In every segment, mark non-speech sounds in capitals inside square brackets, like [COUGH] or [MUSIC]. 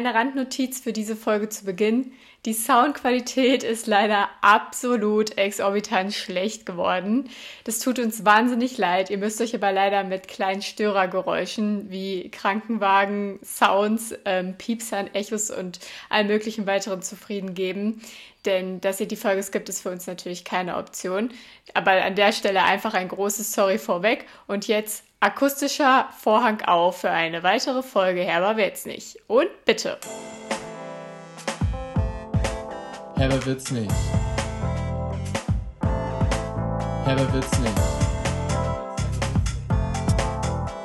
kleine Randnotiz für diese Folge zu Beginn. Die Soundqualität ist leider absolut exorbitant schlecht geworden. Das tut uns wahnsinnig leid. Ihr müsst euch aber leider mit kleinen Störergeräuschen wie Krankenwagen, Sounds, ähm, Piepsern, Echos und allem möglichen weiteren zufrieden geben. Denn dass ihr die Folge skippt, ist für uns natürlich keine Option. Aber an der Stelle einfach ein großes Sorry vorweg. Und jetzt akustischer Vorhang auf für eine weitere Folge Herber wird's nicht. Und bitte. Herber wird's nicht. Herber wird's nicht.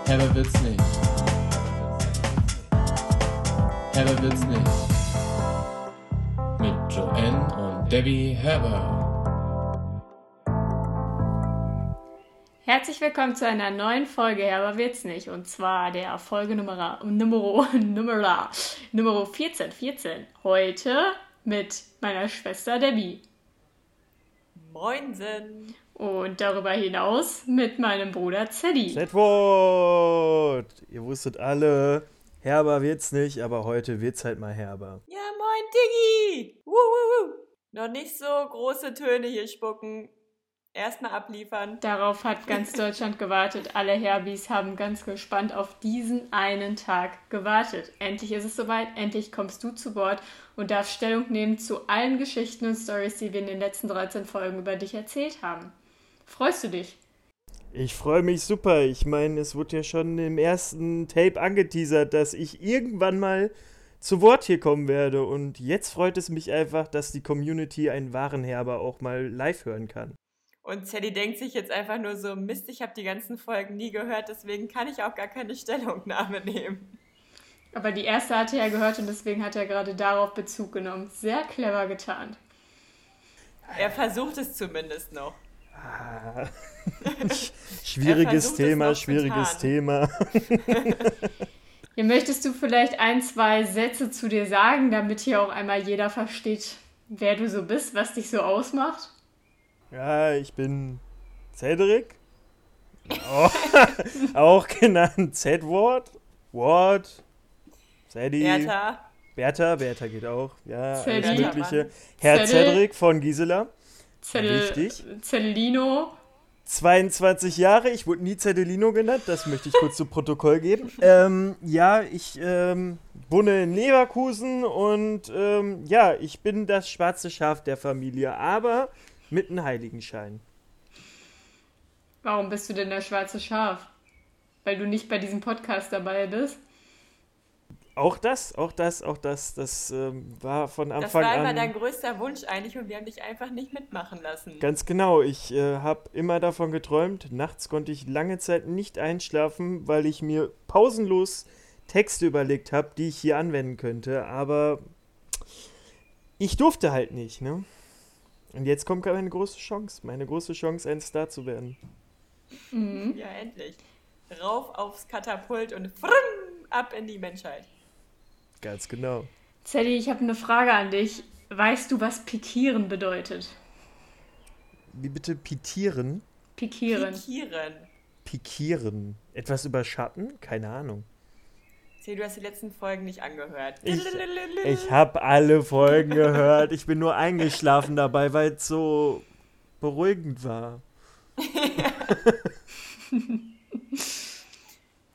Herber wird's nicht. Herber wird's nicht. Mit Joanne und Debbie Herber. Herzlich willkommen zu einer neuen Folge Herber wird's nicht. Und zwar der Folge Nummer, Nummer, Nummer, Nummer 14, 14. Heute mit meiner Schwester Debbie. Moinsen. Und darüber hinaus mit meinem Bruder Zeddy. Chatwood! Ihr wusstet alle, herber wird's nicht, aber heute wird's halt mal herber. Ja, moin Diggi! Wuh. Noch nicht so große Töne hier spucken. Erstmal abliefern. Darauf hat ganz [LAUGHS] Deutschland gewartet. Alle Herbis haben ganz gespannt auf diesen einen Tag gewartet. Endlich ist es soweit, endlich kommst du zu Wort und darfst Stellung nehmen zu allen Geschichten und Stories, die wir in den letzten 13 Folgen über dich erzählt haben. Freust du dich? Ich freue mich super. Ich meine, es wurde ja schon im ersten Tape angeteasert, dass ich irgendwann mal zu Wort hier kommen werde. Und jetzt freut es mich einfach, dass die Community einen Warenherber auch mal live hören kann. Und Sally denkt sich jetzt einfach nur so, Mist, ich habe die ganzen Folgen nie gehört, deswegen kann ich auch gar keine Stellungnahme nehmen. Aber die erste hatte er gehört und deswegen hat er gerade darauf Bezug genommen. Sehr clever getan. Er versucht es zumindest noch. Ah. [LAUGHS] schwieriges Thema, schwieriges Thema. [LAUGHS] ja, möchtest du vielleicht ein, zwei Sätze zu dir sagen, damit hier auch einmal jeder versteht, wer du so bist, was dich so ausmacht? Ja, ich bin Cedric. Oh, [LAUGHS] auch genannt Z-Wort. Ward. Zeddy. Bertha. Bertha, Bertha geht auch. Ja, Zeddy. alles Mögliche. Herr Zedel. Cedric von Gisela. Zell Richtig. Zellino. 22 Jahre, ich wurde nie Zedelino genannt, das möchte ich kurz zu Protokoll geben. [LAUGHS] Ähm, ja, ich ähm, wohne in Leverkusen und ähm, ja, ich bin das schwarze Schaf der Familie, aber mit einem Heiligenschein. Warum bist du denn der schwarze Schaf? Weil du nicht bei diesem Podcast dabei bist? Auch das, auch das, auch das, das ähm, war von Anfang Das war immer an. dein größter Wunsch eigentlich und wir haben dich einfach nicht mitmachen lassen. Ganz genau, ich äh, habe immer davon geträumt. Nachts konnte ich lange Zeit nicht einschlafen, weil ich mir pausenlos Texte überlegt habe, die ich hier anwenden könnte. Aber ich durfte halt nicht, ne? Und jetzt kommt meine große Chance, meine große Chance, ein Star zu werden. Mhm. Ja, endlich. Rauf aufs Katapult und frrrm, ab in die Menschheit. Ganz genau. Zeddy, ich habe eine Frage an dich. Weißt du, was pikieren bedeutet? Wie bitte pitieren? Pikieren. Pikieren. Pikieren. Etwas überschatten? Keine Ahnung. Du hast die letzten Folgen nicht angehört. Ich, ich habe alle Folgen gehört. Ich bin nur eingeschlafen dabei, weil es so beruhigend war. [LAUGHS]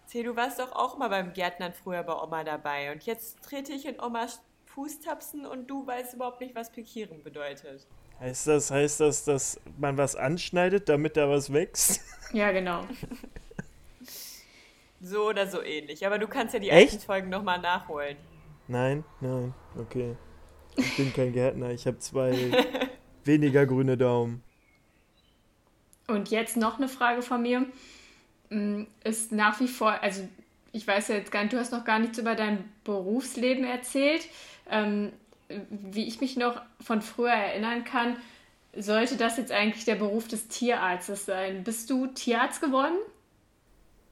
Seh, du warst doch auch mal beim Gärtnern früher bei Oma dabei. Und jetzt trete ich in Omas Fußtapsen und du weißt überhaupt nicht, was Pikieren bedeutet. Heißt das, heißt das, dass man was anschneidet, damit da was wächst? Ja, genau. [LAUGHS] So oder so ähnlich. Aber du kannst ja die Echt? alten Folgen nochmal nachholen. Nein, nein, okay. Ich bin kein [LAUGHS] Gärtner, ich habe zwei [LAUGHS] weniger grüne Daumen. Und jetzt noch eine Frage von mir. Mm, Ist nach wie vor, also ich weiß ja jetzt gar nicht, du hast noch gar nichts über dein Berufsleben erzählt. Ähm, wie ich mich noch von früher erinnern kann, sollte das jetzt eigentlich der Beruf des Tierarztes sein. Bist du Tierarzt geworden?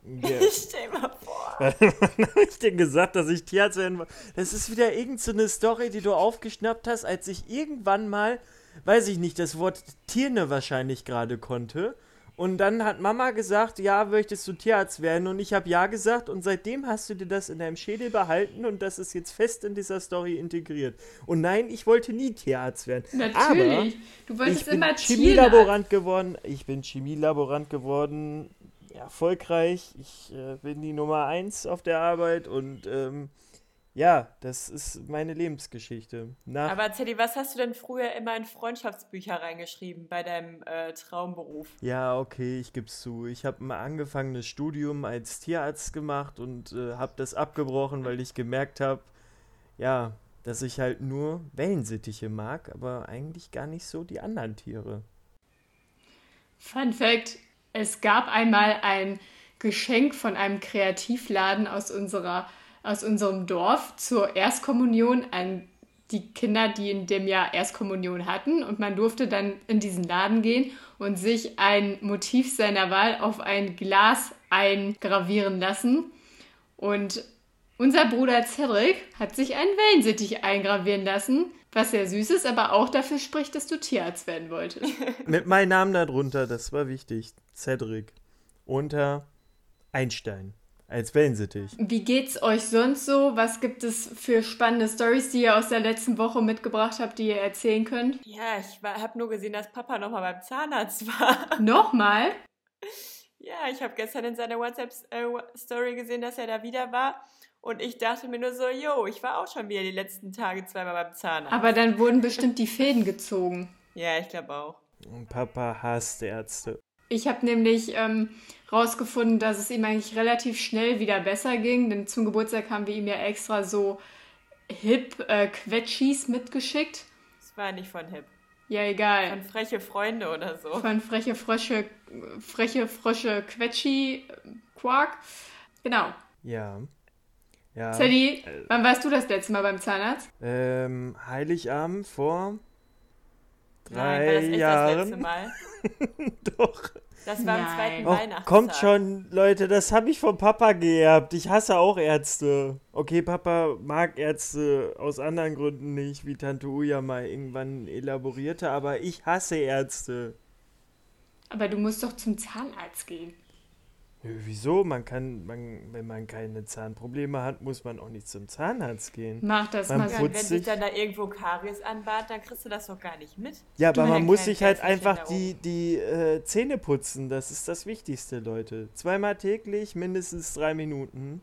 Ja. [LAUGHS] Stell mal vor. [LAUGHS] Wann habe ich denn gesagt, dass ich Tierarzt werden wollte? Das ist wieder irgendeine so Story, die du aufgeschnappt hast, als ich irgendwann mal, weiß ich nicht, das Wort Tierne wahrscheinlich gerade konnte Und dann hat Mama gesagt, ja, möchtest du Tierarzt werden? Und ich habe ja gesagt und seitdem hast du dir das in deinem Schädel behalten und das ist jetzt fest in dieser Story integriert. Und nein, ich wollte nie Tierarzt werden. Natürlich. du Aber wolltest ich bin immer Tierarzt. Chemielaborant geworden. Ich bin Chemielaborant geworden. Erfolgreich. Ich äh, bin die Nummer eins auf der Arbeit und ähm, ja, das ist meine Lebensgeschichte. Nach Aber Teddy, was hast du denn früher immer in Freundschaftsbücher reingeschrieben bei deinem äh, Traumberuf? Ja, okay, ich geb's zu. Ich habe ein angefangenes Studium als Tierarzt gemacht und äh, habe das abgebrochen, weil ich gemerkt habe, ja, dass ich halt nur Wellensittiche mag, aber eigentlich gar nicht so die anderen Tiere. Fun Fact: Es gab einmal ein Geschenk von einem Kreativladen aus, unserer, aus unserem Dorf zur Erstkommunion an die Kinder, die in dem Jahr Erstkommunion hatten. Und man durfte dann in diesen Laden gehen und sich ein Motiv seiner Wahl auf ein Glas eingravieren lassen. Und unser Bruder Cedric hat sich einen Wellensittich eingravieren lassen, was sehr süß ist, aber auch dafür spricht, dass du Tierarzt werden wolltest. [LAUGHS] Mit meinem Namen darunter, das war wichtig. Cedric. Unter Einstein. Als Wellensittich. Wie geht's euch sonst so? Was gibt es für spannende Stories, die ihr aus der letzten Woche mitgebracht habt, die ihr erzählen könnt? Ja, ich habe nur gesehen, dass Papa nochmal beim Zahnarzt war. [LAUGHS] Nochmal? Ja, ich habe gestern in seiner WhatsApp-Story gesehen, dass er da wieder war. Und ich dachte mir nur so, yo, ich war auch schon wieder die letzten Tage zweimal beim Zahnarzt. Aber dann wurden bestimmt die Fäden gezogen. ja, ich glaube auch. Und Papa hasst Ärzte. Ich habe nämlich ähm, rausgefunden, dass es ihm eigentlich relativ schnell wieder besser ging, denn zum Geburtstag haben wir ihm ja extra so hip äh, Quetschis mitgeschickt. Das war nicht von Hip. Ja, egal. Von freche Freunde oder so. Von freche Frösche, freche Frösche Quetschi Quark. Genau. Ja. Ja. Sadie, wann warst du das letzte Mal beim Zahnarzt? Ähm, Heiligabend vor Nein, war das drei echt das Jahren. letzte [LAUGHS] Mal? Doch. Das war am Nein. zweiten Och, Weihnachtstag. kommt schon, Leute, das habe ich vom Papa geerbt. Ich hasse auch Ärzte. Okay, Papa mag Ärzte aus anderen Gründen nicht, wie Tante Uja mal irgendwann elaborierte, aber ich hasse Ärzte. Aber du musst doch zum Zahnarzt gehen. Nö, Wieso? Man kann, man, wenn man keine Zahnprobleme hat, muss man auch nicht zum Zahnarzt gehen. Mach das Man mal. Putzt wenn sich sich- dann da irgendwo Karies anbahnt, dann kriegst du das doch gar nicht mit. Ja, Du aber man muss sich halt einfach die, die äh, Zähne putzen. Das ist das Wichtigste, Leute. Zweimal täglich, mindestens drei Minuten.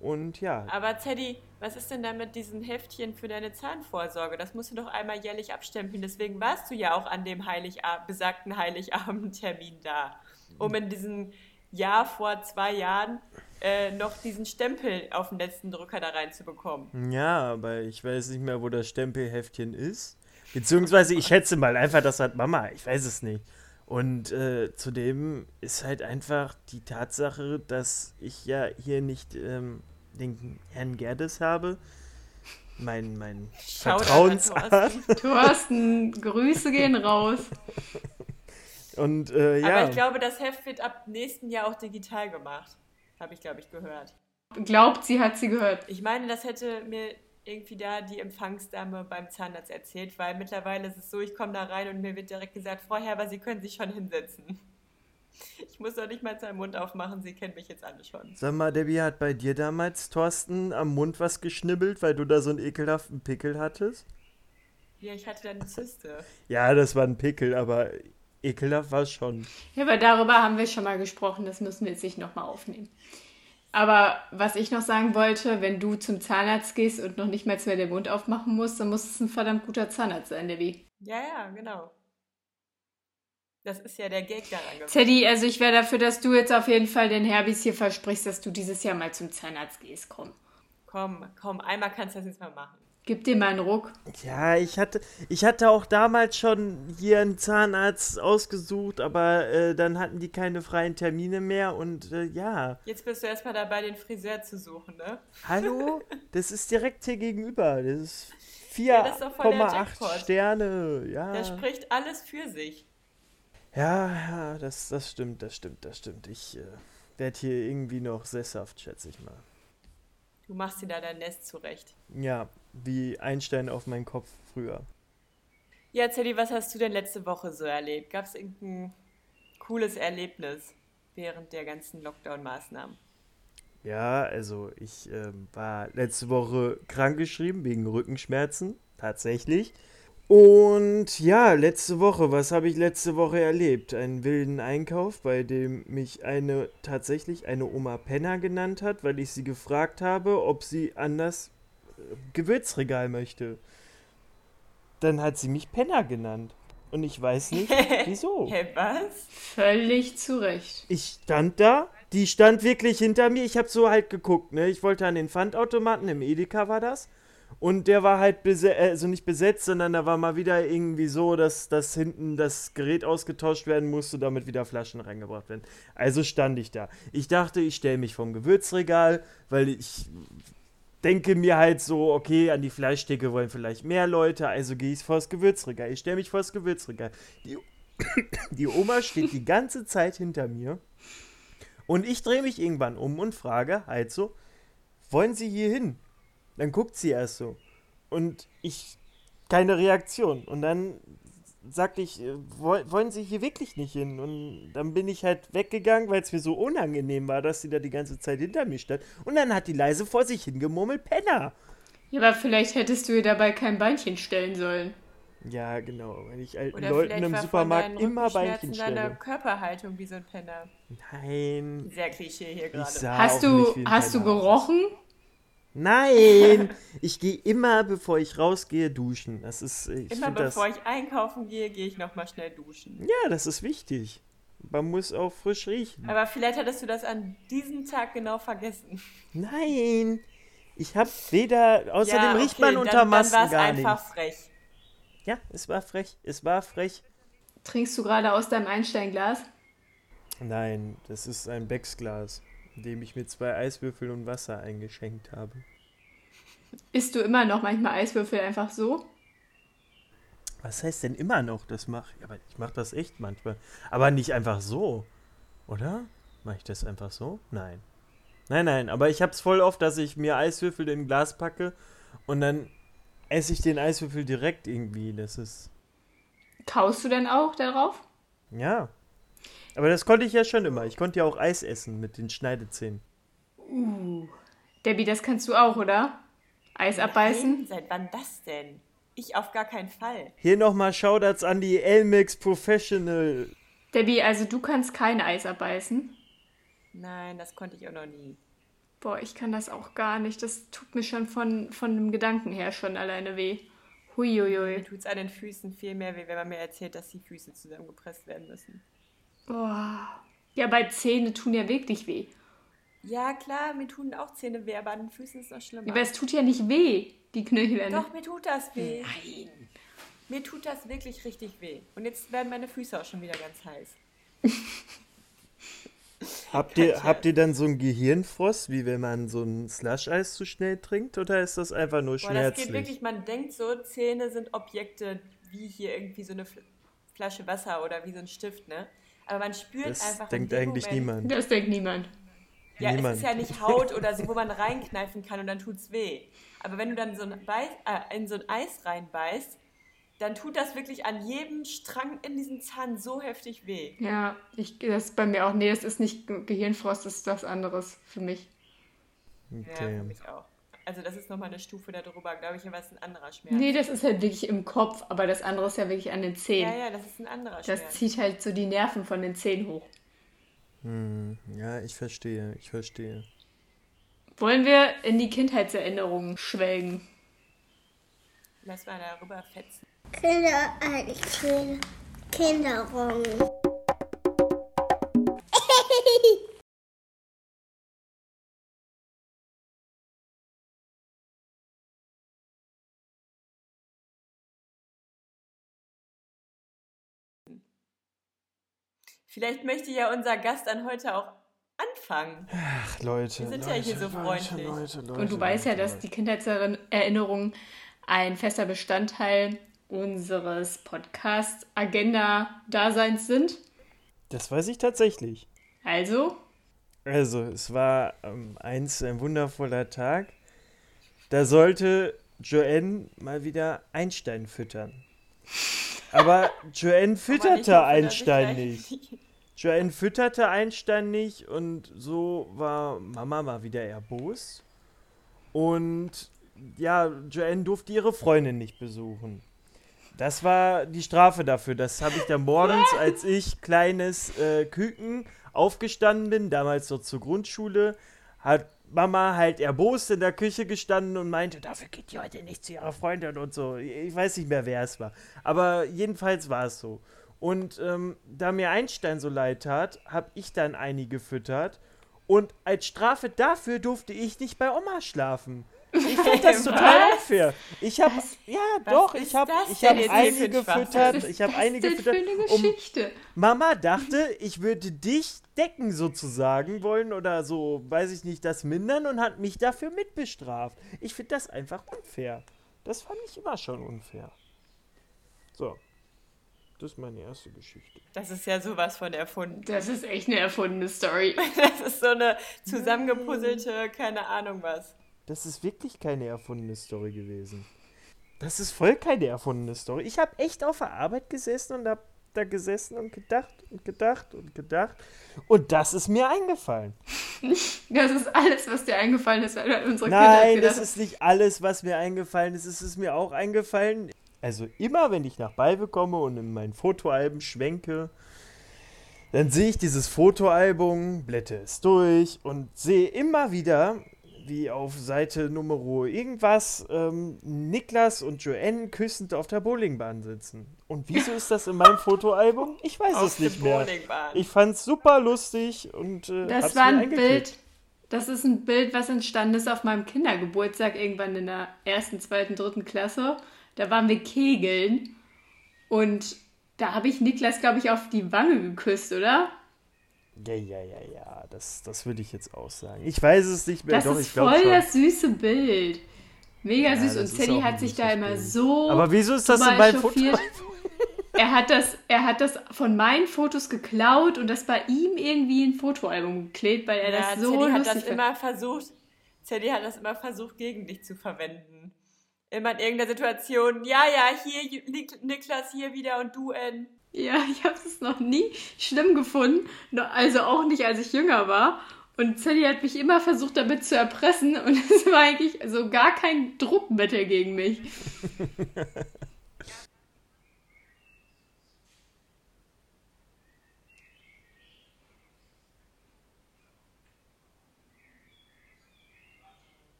Und ja, Aber Teddy, was ist denn da mit diesen Heftchen für deine Zahnvorsorge? Das musst du doch einmal jährlich abstempeln. Deswegen warst du ja auch an dem Heiligab besagten Heiligabendtermin da, um in diesem Jahr vor zwei Jahren äh, noch diesen Stempel auf den letzten Drücker da reinzubekommen. ja, aber ich weiß nicht mehr, wo das Stempelheftchen ist. Beziehungsweise ich schätze mal einfach, das hat Mama. Ich weiß es nicht. Und äh, zudem ist halt einfach die Tatsache, dass ich ja hier nicht ähm, den Herrn Gerdes habe. Mein, mein Vertrauensarzt. Thorsten. Thorsten, Grüße gehen raus. Und äh, ja. Aber ich glaube, das Heft wird ab nächsten Jahr auch digital gemacht. Habe ich, glaube ich, gehört. Glaubt, sie hat sie gehört. Ich meine, das hätte mir irgendwie da die Empfangsdame beim Zahnarzt erzählt, weil mittlerweile ist es so, ich komme da rein und mir wird direkt gesagt, Frau Herber, Sie können sich schon hinsetzen. Ich muss doch nicht mal seinen Mund aufmachen, Sie kennen mich jetzt alle schon. Sag mal, Debbie, hat bei dir damals Thorsten am Mund was geschnibbelt, weil du da so einen ekelhaften Pickel hattest? Ja, ich hatte dann eine Zyste. Ja, das war ein Pickel, aber ekelhaft war es schon. Ja, aber darüber haben wir schon mal gesprochen. Das müssen wir jetzt nicht nochmal aufnehmen. Aber was ich noch sagen wollte, wenn du zum Zahnarzt gehst und noch nicht mal mehr den Mund aufmachen musst, dann muss es ein verdammt guter Zahnarzt sein, Debbie. Ja, ja, genau. Das ist ja der Gag daran gewesen. Teddy, also ich wäre dafür, dass du jetzt auf jeden Fall den Herbis hier versprichst, dass du dieses Jahr mal zum Zahnarzt gehst. Komm. Komm, komm, einmal kannst du das jetzt mal machen. Gib dir mal einen Ruck. Ja, ich hatte, ich hatte auch damals schon hier einen Zahnarzt ausgesucht, aber äh, dann hatten die keine freien Termine mehr und äh, ja. Jetzt bist du erstmal dabei, den Friseur zu suchen, ne? Hallo? [LAUGHS] Das ist direkt hier gegenüber. Das ist das ist doch voll der 4,8 Jackpot. Sterne. Ja. Der spricht alles für sich. Ja, ja, das, das stimmt, das stimmt, das stimmt. Ich äh, werde hier irgendwie noch sesshaft, schätze ich mal. Du machst dir da dein Nest zurecht. Ja, wie Einstein auf meinen Kopf früher. Ja, Teddy, was hast du denn letzte Woche so erlebt? Gab es irgendeinen cooles Erlebnis während der ganzen Lockdown-Maßnahmen? Ja, also ich ähm, war letzte Woche krankgeschrieben wegen Rückenschmerzen, tatsächlich. Und ja, letzte Woche, was habe ich letzte Woche erlebt? Einen wilden Einkauf, bei dem mich eine tatsächlich eine Oma Penner genannt hat, weil ich sie gefragt habe, ob sie an das äh, Gewürzregal möchte. Dann hat sie mich Penner genannt. Und ich weiß nicht, [LAUGHS] wieso. Hä, was? Völlig zu Recht. Ich stand da, die stand wirklich hinter mir. Ich habe so halt geguckt, ne? Ich wollte an den Pfandautomaten, im Edeka war das. Und der war halt besetzt, also nicht besetzt, sondern da war mal wieder irgendwie so, dass, dass hinten das Gerät ausgetauscht werden musste, damit wieder Flaschen reingebracht werden. Also stand ich da. Ich dachte, ich stelle mich vom Gewürzregal, weil ich denke mir halt so, okay, an die Fleischtheke wollen vielleicht mehr Leute, also gehe ich vors Gewürzregal. Ich stelle mich vors Gewürzregal. Die, [COUGHS] die Oma steht die ganze Zeit hinter mir und ich drehe mich irgendwann um und frage halt so, wollen Sie hier hin? Dann guckt sie erst so. Und ich, keine Reaktion. Und dann sagte ich, äh, woll- wollen Sie hier wirklich nicht hin? Und dann bin ich halt weggegangen, weil es mir so unangenehm war, dass sie da die ganze Zeit hinter mir stand. Und dann hat die leise vor sich hingemurmelt, Penner. Ja, aber vielleicht hättest du ihr dabei kein Beinchen stellen sollen. Ja, genau, weil ich alten Oder Leuten vielleicht im war Supermarkt von deinen immer Beinchen stelle. Körperhaltung wie so ein Penner. Nein, Sehr Klischee hier gerade. Hast du, hast du Penner aus. Nein, ich gehe immer, bevor ich rausgehe, duschen. Das ist, ich Immer finde das, bevor ich einkaufen gehe, gehe ich nochmal schnell duschen. ja, das ist wichtig. Man muss auch frisch riechen. Aber vielleicht hattest du das an diesem Tag genau vergessen. Nein, ich habe weder, außerdem ja, riecht man okay, unter dann, dann Masken war es gar einfach frech. Ja, es war frech, es war frech. Trinkst du gerade aus deinem Einsteinglas? Nein, das ist ein Becksglas, dem ich mit zwei Eiswürfeln und Wasser eingeschenkt habe. Isst du immer noch manchmal Eiswürfel einfach so? Was heißt denn immer noch, das mache ich? Aber ich mache das echt manchmal. Aber nicht einfach so, oder? Mache ich das einfach so? Nein. Nein, nein, aber ich habe es voll oft, dass ich mir Eiswürfel in ein Glas packe und dann esse ich den Eiswürfel direkt irgendwie. Das ist, Kaust du denn auch darauf? ja. Aber das konnte ich ja schon immer. Ich konnte ja auch Eis essen mit den Schneidezähnen. Debbie, das kannst du auch, oder? Eis abbeißen? Nein, seit wann das denn? Ich auf gar keinen Fall. Hier nochmal Shoutouts an die Elmex Professional. Debbie, also du kannst kein Eis abbeißen? Nein, das konnte ich auch noch nie. Boah, ich kann das auch gar nicht. Das tut mir schon von, von dem Gedanken her schon alleine weh. Huiuiui. Mir tut es an den Füßen viel mehr weh, wenn man mir erzählt, dass die Füße zusammengepresst werden müssen. Boah. Ja, bei Zähne tun ja wirklich weh. Ja, klar, mir tun auch Zähne weh, aber an den Füßen ist es noch schlimmer. Aber es tut ja nicht weh, die Knöchel. Doch, mir tut das weh. Nein. Mir tut das wirklich richtig weh. Und jetzt werden meine Füße auch schon wieder ganz heiß. [LAUGHS] Habt ihr, habt ihr dann so einen Gehirnfrost, wie wenn man so ein Slush-Eis zu schnell trinkt? Oder ist das einfach nur Boah, das schmerzlich? geht wirklich, man denkt so, Zähne sind Objekte wie hier irgendwie so eine Fl- Flasche Wasser oder wie so ein Stift, ne? Aber man spürt das einfach in denkt eigentlich Moment, niemand. Das denkt niemand. Ja, Niemand. es ist ja nicht Haut oder so, wo man reinkneifen kann und dann tut's weh. Aber wenn du dann so ein Beiß, äh, in so ein Eis reinbeißt, dann tut das wirklich an jedem Strang in diesem Zahn so heftig weh. Ja, ich, das ist bei mir auch. Nee, das ist nicht Ge- Gehirnfrost, das ist was anderes für mich. Ja, Okay. für mich auch. Also das ist nochmal eine Stufe darüber, glaube ich, aber es ist ein anderer Schmerz. Nee, das ist halt wirklich im Kopf, aber das andere ist ja wirklich an den Zähnen. ja, ja, das ist ein anderer Das Schmerz. zieht halt so die Nerven von den Zähnen hoch. Hm, ja, ich verstehe, ich verstehe. Wollen wir in die Kindheitserinnerungen schwelgen? Lass mal darüber fetzen. Kinder, äh, Kinder, Vielleicht möchte ja unser Gast dann heute auch anfangen. Ach, Leute. Wir sind ja Leute, hier so Leute, freundlich. Leute, Leute, Und du weißt ja, Leute, dass die Kindheitserinnerungen ein fester Bestandteil unseres Podcast-Agenda-Daseins sind. Das weiß ich tatsächlich. Also, Also, es war ähm, eins ein wundervoller Tag. Da sollte Joanne mal wieder Einstein füttern. Aber Joanne Aber fütterte ich Einstein gleich- nicht. Joanne fütterte Einstein nicht und so war Mama mal wieder erbost. Und ja, Joanne durfte ihre Freundin nicht besuchen. Das war die Strafe dafür. Das habe ich dann morgens, als ich kleines äh, Küken aufgestanden bin, damals so zur Grundschule, hat Mama halt erbost in der Küche gestanden und meinte, dafür geht die heute nicht zu ihrer Freundin und so. Ich weiß nicht mehr, wer es war. Aber jedenfalls war es so. Und ähm, da mir Einstein so leid tat, habe ich dann einige gefüttert. Und als Strafe dafür durfte ich nicht bei Oma schlafen. Ich finde [LAUGHS] das total unfair. Ich habe, ja, Was doch, ich habe ich einige gefüttert. Was ist Ich habe einige gefüttert. eine Um, Geschichte? Mama dachte, ich würde dich decken sozusagen wollen oder so, weiß ich nicht, das mindern und hat mich dafür mitbestraft. Ich finde das einfach unfair. Das fand ich immer schon unfair. So. Das ist meine erste Geschichte. Das ist ja sowas von erfunden. Das ist echt eine erfundene Story. [LAUGHS] Das ist so eine zusammengepuzzelte, keine Ahnung was. Das ist wirklich keine erfundene Story gewesen. Das ist voll keine erfundene Story. Ich habe echt auf der Arbeit gesessen und habe da gesessen und gedacht und gedacht und gedacht. Und das ist mir eingefallen. [LAUGHS] Das ist alles, was dir eingefallen ist, weil du an unsere Kinder Nein, gedacht das ist nicht alles, was mir eingefallen ist. Es ist mir auch eingefallen. Also immer, wenn ich nach Balve komme und in mein Fotoalben schwenke, dann sehe ich dieses Fotoalbum, blätte es durch und sehe immer wieder, wie auf Seite Nummer irgendwas ähm, Niklas und Joanne küssend auf der Bowlingbahn sitzen. Und wieso ist das in meinem [LAUGHS] Fotoalbum? Ich weiß Auf es nicht mehr. Ich fand's super lustig und äh, Das war ein eingeklebt. Bild. Das ist ein Bild, was entstanden ist auf meinem Kindergeburtstag irgendwann in der ersten, zweiten, dritten Klasse. Da waren wir kegeln und da habe ich Niklas, glaube ich, auf die Wange geküsst, oder? Ja, ja, ja, ja, das, das würde ich jetzt auch sagen. Ich weiß es nicht mehr, Das doch, ist ich glaube voll schon. das süße Bild. Mega Ja, süß. Und ein hat sich da immer so. Aber wieso ist das in meinem Foto? [LAUGHS] Er hat, das, er hat das von meinen Fotos geklaut und das bei ihm irgendwie in ein Fotoalbum geklebt, weil er Ja, das so Teddy hat das immer versucht, Teddy hat das immer versucht, gegen dich zu verwenden. Immer in irgendeiner Situation, ja, ja, hier liegt Niklas hier wieder und du in. Ja, [LAUGHS] ich habe es noch nie schlimm gefunden. Also auch nicht, als ich jünger war. Und Sally hat mich immer versucht, damit zu erpressen. Und [LAUGHS] es war eigentlich so gar kein Druckmittel gegen mich. [LAUGHS]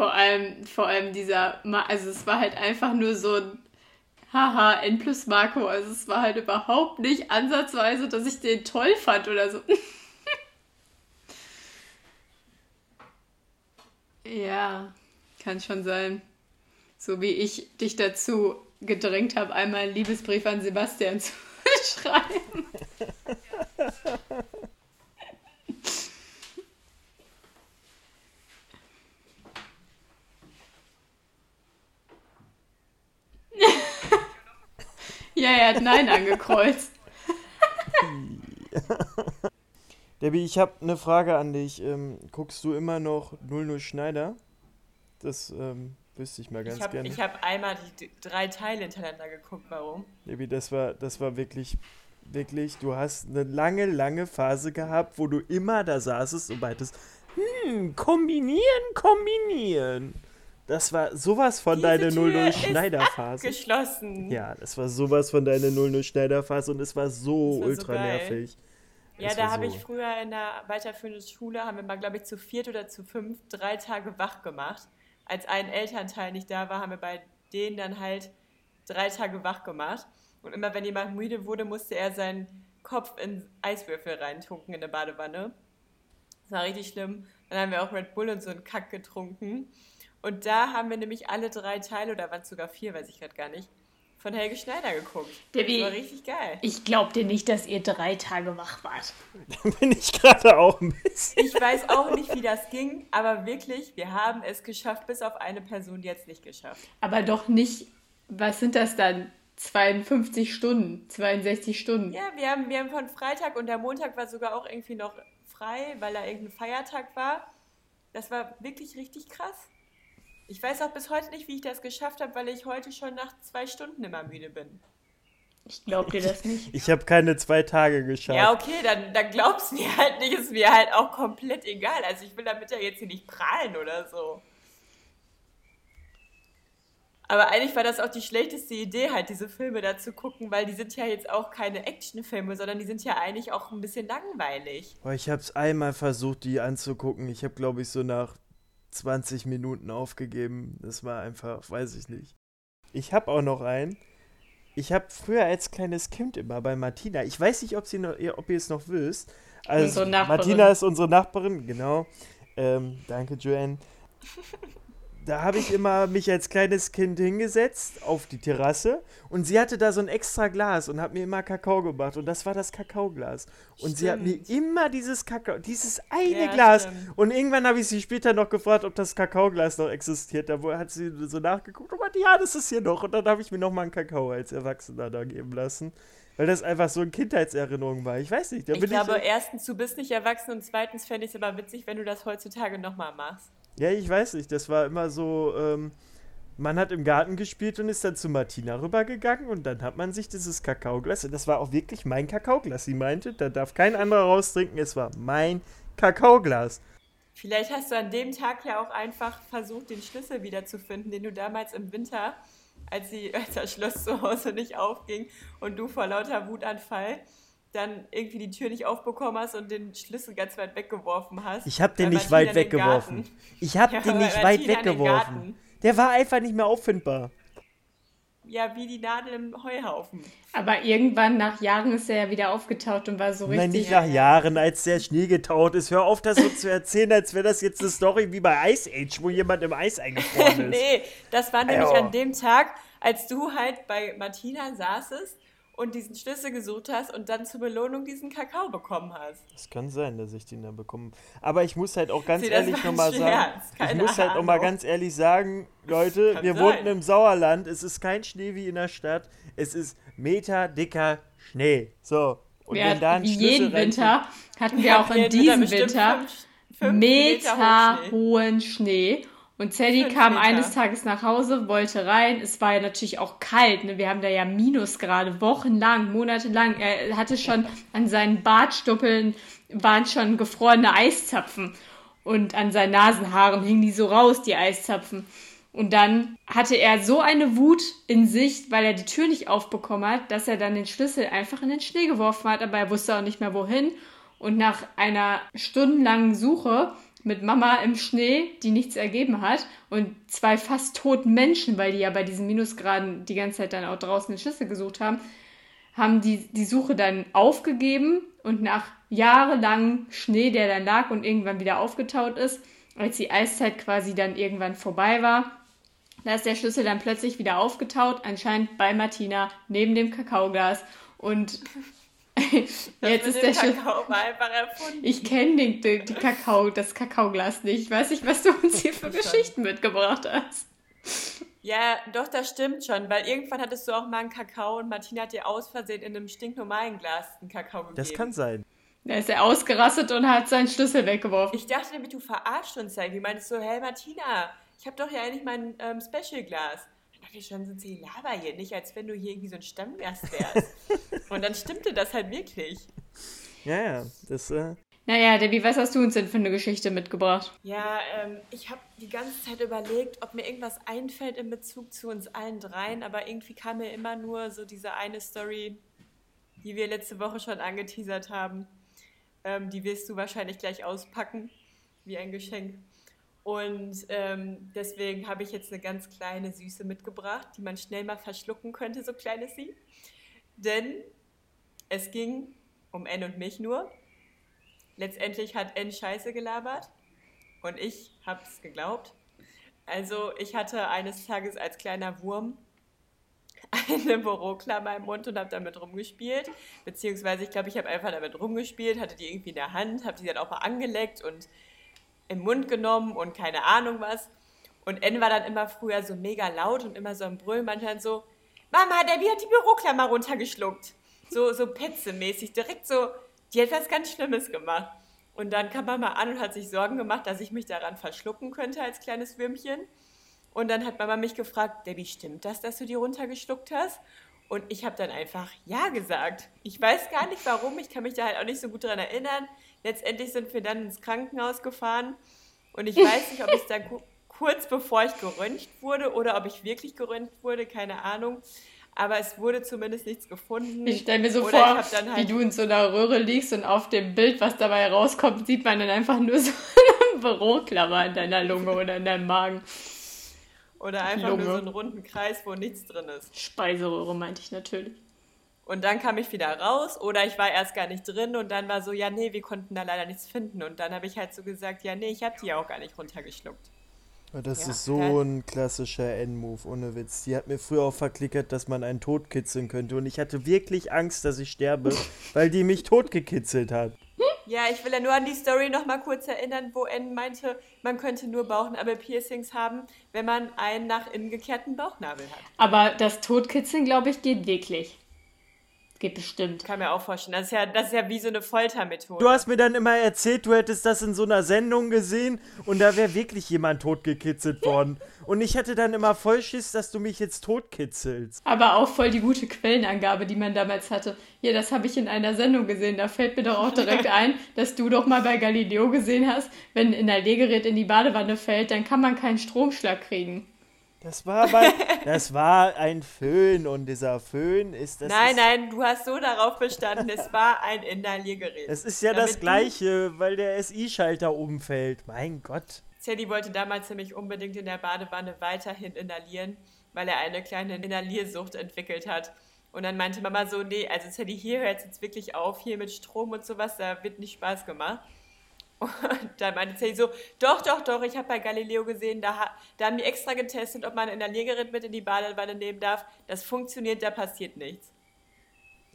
Vor allem, vor allem dieser, also es war halt einfach nur so ein Haha, N plus Marco. Also es war halt überhaupt nicht ansatzweise, dass ich den toll fand oder so. [LAUGHS] ja, kann schon sein. So wie ich dich dazu gedrängt habe, einmal einen Liebesbrief an Sebastian [LAUGHS] zu schreiben. [LAUGHS] Ja, er hat Nein angekreuzt. [LAUGHS] Debbie, ich habe eine Frage an dich. Ähm, guckst du immer noch 00 Schneider? Das ähm, wüsste ich mal ganz Ich habe gerne. hab einmal die drei Teile hintereinander geguckt, warum? Debbie, das war, das war wirklich, wirklich, du hast eine lange, lange Phase gehabt, wo du immer da saßest und meintest, hm, kombinieren, kombinieren. Das war sowas von Diese deiner Tür 00 ist Schneider-Phase. Geschlossen. Ja, das war sowas von deiner 00 Schneider-Phase und es war so Das war so ultra geil. nervig. Ja, Es da habe so. ich früher in der weiterführenden Schule, haben wir mal, glaube ich, zu viert oder zu fünf drei Tage wach gemacht. Als ein Elternteil nicht da war, haben wir bei denen dann halt drei Tage wach gemacht. Und immer wenn jemand müde wurde, musste er seinen Kopf in Eiswürfel reintunken in der Badewanne. Das war richtig schlimm. Dann haben wir auch Red Bull und so einen Kack getrunken. Und da haben wir nämlich alle drei Teile, oder waren es sogar vier, weiß ich gerade gar nicht, von Helge Schneider geguckt. Debbie, das war richtig geil. Ich glaub dir nicht, dass ihr drei Tage wach wart. [LAUGHS] Da bin ich gerade auch ein bisschen. Ich weiß auch nicht, wie das ging, aber wirklich, wir haben es geschafft, bis auf eine Person, die hat es nicht geschafft. Aber doch nicht, was sind das dann? 52 Stunden, 62 Stunden. Ja, wir haben, wir haben von Freitag und der Montag war sogar auch irgendwie noch frei, weil da irgendein Feiertag war. Das war wirklich richtig krass. Ich weiß auch bis heute nicht, wie ich das geschafft habe, weil ich heute schon nach zwei Stunden immer müde bin. Ich glaub dir das nicht. Ich habe keine zwei Tage geschafft. Ja, okay, dann, dann glaubst du mir halt nicht, ist mir halt auch komplett egal. Also ich will damit ja jetzt hier nicht prahlen oder so. Aber eigentlich war das auch die schlechteste Idee, halt diese Filme da zu gucken, weil die sind ja jetzt auch keine Actionfilme, sondern die sind ja eigentlich auch ein bisschen langweilig. Boah, ich habe es einmal versucht, die anzugucken. Ich habe, glaube ich, so nach 20 Minuten aufgegeben. Das war einfach, weiß ich nicht. Ich habe auch noch einen. Ich habe früher als kleines Kind immer bei Martina, ich weiß nicht, ob, sie noch, ihr- ob ihr es noch wisst. Also. Martina ist unsere Nachbarin, genau. Ähm, danke, Joanne. [LAUGHS] Da habe ich immer mich als kleines Kind hingesetzt auf die Terrasse und sie hatte da so ein extra Glas und hat mir immer Kakao gemacht und das war das Kakaoglas. Und sie hat mir Stimmt. immer dieses Kakao, dieses eine Ja, Glas stimmt. und irgendwann habe ich sie später noch gefragt, ob das Kakaoglas noch existiert. Da hat sie so nachgeguckt und meinte, ja, das ist hier noch. Und dann habe ich mir noch mal einen Kakao als Erwachsener da geben lassen. Weil das einfach so eine Kindheitserinnerung war. Ich weiß nicht, Ich glaube, ich. erstens, du bist nicht erwachsen und zweitens fände ich es aber witzig, wenn du das heutzutage nochmal machst. Ja, ich weiß nicht. Das war immer so. Ähm, man hat im Garten gespielt und ist dann zu Martina rübergegangen und dann hat man sich dieses Kakaoglas. Das war auch wirklich mein Kakaoglas. Sie meinte, da darf kein anderer raustrinken. Es war mein Kakaoglas. Vielleicht hast du an dem Tag ja auch einfach versucht, den Schlüssel wiederzufinden, den du damals im Winter, als, die, [LAUGHS] als das Schloss zu Hause nicht aufging und du vor lauter Wutanfall dann irgendwie die Tür nicht aufbekommen hast und den Schlüssel ganz weit weggeworfen hast. Ich habe den nicht Martina weit weggeworfen. Ich habe [LAUGHS] Ja, den nicht weit Martina in den weggeworfen. Der war einfach nicht mehr auffindbar. Ja, wie die Nadel im Heuhaufen. Aber irgendwann nach Jahren ist er ja wieder aufgetaucht und war so richtig. Nein, nicht nach Jahren, als der Schnee getaut ist. Hör auf, das so zu erzählen, als wäre das jetzt eine Story wie bei Ice Age, wo jemand im Eis eingefroren [LAUGHS] ist. nee, das war nämlich Ja. an dem Tag, als du halt bei Martina saßest und diesen Schlüssel gesucht hast und dann zur Belohnung diesen Kakao bekommen hast. Es kann sein, dass ich den da bekomme. Aber ich muss halt auch ganz das ehrlich nochmal sagen, ich muss halt auch mal ganz ehrlich sagen, Leute, Kann wir sein. wohnten im Sauerland, es ist kein Schnee wie in der Stadt, es ist meterdicker Schnee. So, und Wir wenn da ein Schlüssel jeden rein- Winter hatten wir auch in diesem Winter fünf- fünf Meter Meter hohen Schnee. hohen Schnee. Und Sadie kam Meter. eines Tages nach Hause, wollte rein. Es war ja natürlich auch kalt. Ne? Wir haben da ja Minusgrade, wochenlang, monatelang. Er hatte schon an seinen Bartstuppeln waren schon gefrorene Eiszapfen. Und an seinen Nasenhaaren hingen die so raus, die Eiszapfen. Und dann hatte er so eine Wut in sich, weil er die Tür nicht aufbekommen hat, dass er dann den Schlüssel einfach in den Schnee geworfen hat, aber er wusste auch nicht mehr wohin. Und nach einer stundenlangen Suche mit Mama im Schnee, die nichts ergeben hat, und zwei fast toten Menschen, weil die ja bei diesen Minusgraden die ganze Zeit dann auch draußen den Schlüssel gesucht haben, haben die die Suche dann aufgegeben und nach jahrelangem Schnee, der dann lag und irgendwann wieder aufgetaut ist, als die Eiszeit quasi dann irgendwann vorbei war, da ist der Schlüssel dann plötzlich wieder aufgetaut, anscheinend bei Martina neben dem Kakaoglas und [LAUGHS] jetzt ist der Schlüssel. Kakao war einfach erfunden. Ich kenne den, den, die Kakao, das Kakaoglas nicht. Ich weiß nicht, was du uns hier für Geschichten mitgebracht hast. Ja, doch, das stimmt schon, weil irgendwann hattest du auch mal einen Kakao und Martina hat dir aus Versehen in einem stinknormalen Glas einen Kakao gegeben. Das kann sein. Da ist er ausgerastet und hat seinen Schlüssel weggeworfen. Ich dachte nämlich, du verarschst uns ja. Wie meinst du, hey Martina, ich habe doch ja eigentlich mein ähm, Special-Glas. Dachte ich schon, sind sie Laber hier, nicht als wenn du hier irgendwie so ein Stammgast wärst. [LAUGHS] und dann stimmte das halt wirklich. Ja, ja, das, äh, Naja, Debbie, was hast du uns denn für eine Geschichte mitgebracht? Ja, ähm, ich habe die ganze Zeit überlegt, ob mir irgendwas einfällt in Bezug zu uns allen dreien, aber irgendwie kam mir immer nur so diese eine Story, die wir letzte Woche schon angeteasert haben. Ähm, die wirst du wahrscheinlich gleich auspacken, wie ein Geschenk. Und ähm, deswegen habe ich jetzt eine ganz kleine Süße mitgebracht, die man schnell mal verschlucken könnte, so klein ist sie. Denn es ging um N und mich nur. Letztendlich hat N Scheiße gelabert und ich hab's geglaubt. Also ich hatte eines Tages als kleiner Wurm [LAUGHS] eine Büroklammer im Mund und habe damit rumgespielt. Beziehungsweise, ich glaube, ich habe einfach damit rumgespielt, hatte die irgendwie in der Hand, habe die dann auch mal angeleckt und im Mund genommen und keine Ahnung was. Und N war dann immer früher so mega laut und immer so am Brüllen, manchmal so, Mama, Debbie hat die Büroklammer runtergeschluckt. So, so petzemäßig, direkt so, die hat was ganz Schlimmes gemacht. Und dann kam Mama an und hat sich Sorgen gemacht, dass ich mich daran verschlucken könnte als kleines Würmchen. Und dann hat Mama mich gefragt, Debbie, stimmt das, dass du die runtergeschluckt hast? Und ich habe dann einfach Ja gesagt. Ich weiß gar nicht warum, ich kann mich da halt auch nicht so gut daran erinnern. Letztendlich sind wir dann ins Krankenhaus gefahren und ich weiß nicht, ob es dann kurz bevor ich geröntgt wurde oder ob ich wirklich geröntgt wurde, keine Ahnung. Aber es wurde zumindest nichts gefunden. Ich stelle mir so Oder vor, dann wie halt- du in so einer Röhre liegst und auf dem Bild, was dabei rauskommt, sieht man dann einfach nur so [LAUGHS] eine Büroklammer in deiner Lunge oder in deinem Magen. Oder einfach Lunge. nur so einen runden Kreis, wo nichts drin ist. Speiseröhre meinte ich natürlich. Und dann kam ich wieder raus oder ich war erst gar nicht drin und dann war so, ja, nee, wir konnten da leider nichts finden. Und dann habe ich halt so gesagt, ja, nee, ich habe die ja auch gar nicht runtergeschluckt. Das Ja, ist so geil. ein klassischer N-Move, ohne Witz. Die hat mir früher auch verklickert, dass man einen totkitzeln könnte. Und ich hatte wirklich Angst, dass ich sterbe, [LAUGHS] weil die mich totgekitzelt hat. Ja, ich will ja nur an die Story noch mal kurz erinnern, wo N meinte, man könnte nur Bauchnabel-Piercings haben, wenn man einen nach innen gekehrten Bauchnabel hat. Aber das Totkitzeln, glaube ich, geht wirklich. Geht bestimmt. Kann mir auch vorstellen. Das ist ja, das ist ja wie so eine Foltermethode. Du hast mir dann immer erzählt, du hättest das in so einer Sendung gesehen und da wäre wirklich jemand totgekitzelt worden. Und ich hatte dann immer voll Schiss, dass du mich jetzt totkitzelst. Aber auch voll die gute Quellenangabe, die man damals hatte. Ja, das habe ich in einer Sendung gesehen. Da fällt mir doch auch direkt [LAUGHS] ein, dass du doch mal bei Galileo gesehen hast, wenn ein Legegerät in die Badewanne fällt, dann kann man keinen Stromschlag kriegen. Das war aber, [LAUGHS] das war ein Föhn und dieser Föhn ist das. nein, ist, nein, du hast so darauf bestanden, es war ein Inhaliergerät. Es ist ja Damit das Gleiche, weil der SI-Schalter umfällt. Mein Gott. Teddy wollte damals nämlich unbedingt in der Badewanne weiterhin inhalieren, weil er eine kleine Inhaliersucht entwickelt hat. Und dann meinte Mama so, nee, also Teddy, hier hört es jetzt wirklich auf, hier mit Strom und sowas, da wird nicht Spaß gemacht. Und dann meinte Teddy so, doch, doch, doch, ich habe bei Galileo gesehen, da, da haben die extra getestet, ob man ein Inhaliergerät mit in die Badewanne nehmen darf. Das funktioniert, da passiert nichts.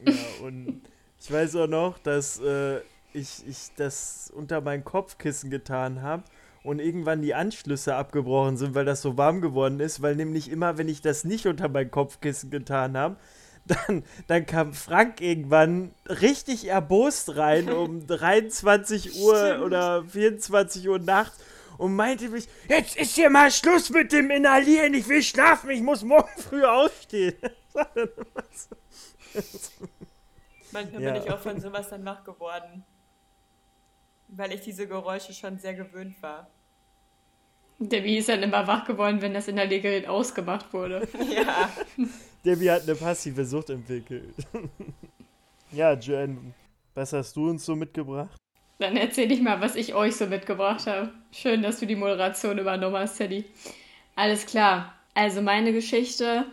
Ja, und ich weiß auch noch, dass äh, ich, ich das unter mein Kopfkissen getan habe und irgendwann die Anschlüsse abgebrochen sind, weil das so warm geworden ist, weil nämlich immer, wenn ich das nicht unter mein Kopfkissen getan habe, dann, dann kam Frank irgendwann richtig erbost rein um [LAUGHS] 23 Uhr Stimmt. oder 24 Uhr nachts und meinte mich, jetzt ist hier mal Schluss mit dem Inhalieren, ich will schlafen, ich muss morgen früh aufstehen. [LAUGHS] Manchmal Ja. bin ich auch von sowas dann wach geworden. Weil ich diese Geräusche schon sehr gewöhnt war. Debbie ist dann immer wach geworden, wenn das Inhaliergerät ausgemacht wurde. [LAUGHS] Ja. Debbie hat eine passive Sucht entwickelt. [LAUGHS] ja, Jen, was hast du uns so mitgebracht? Dann erzähl ich mal, was ich euch so mitgebracht habe. Schön, dass du die Moderation übernommen hast, Teddy. Alles klar. Also meine Geschichte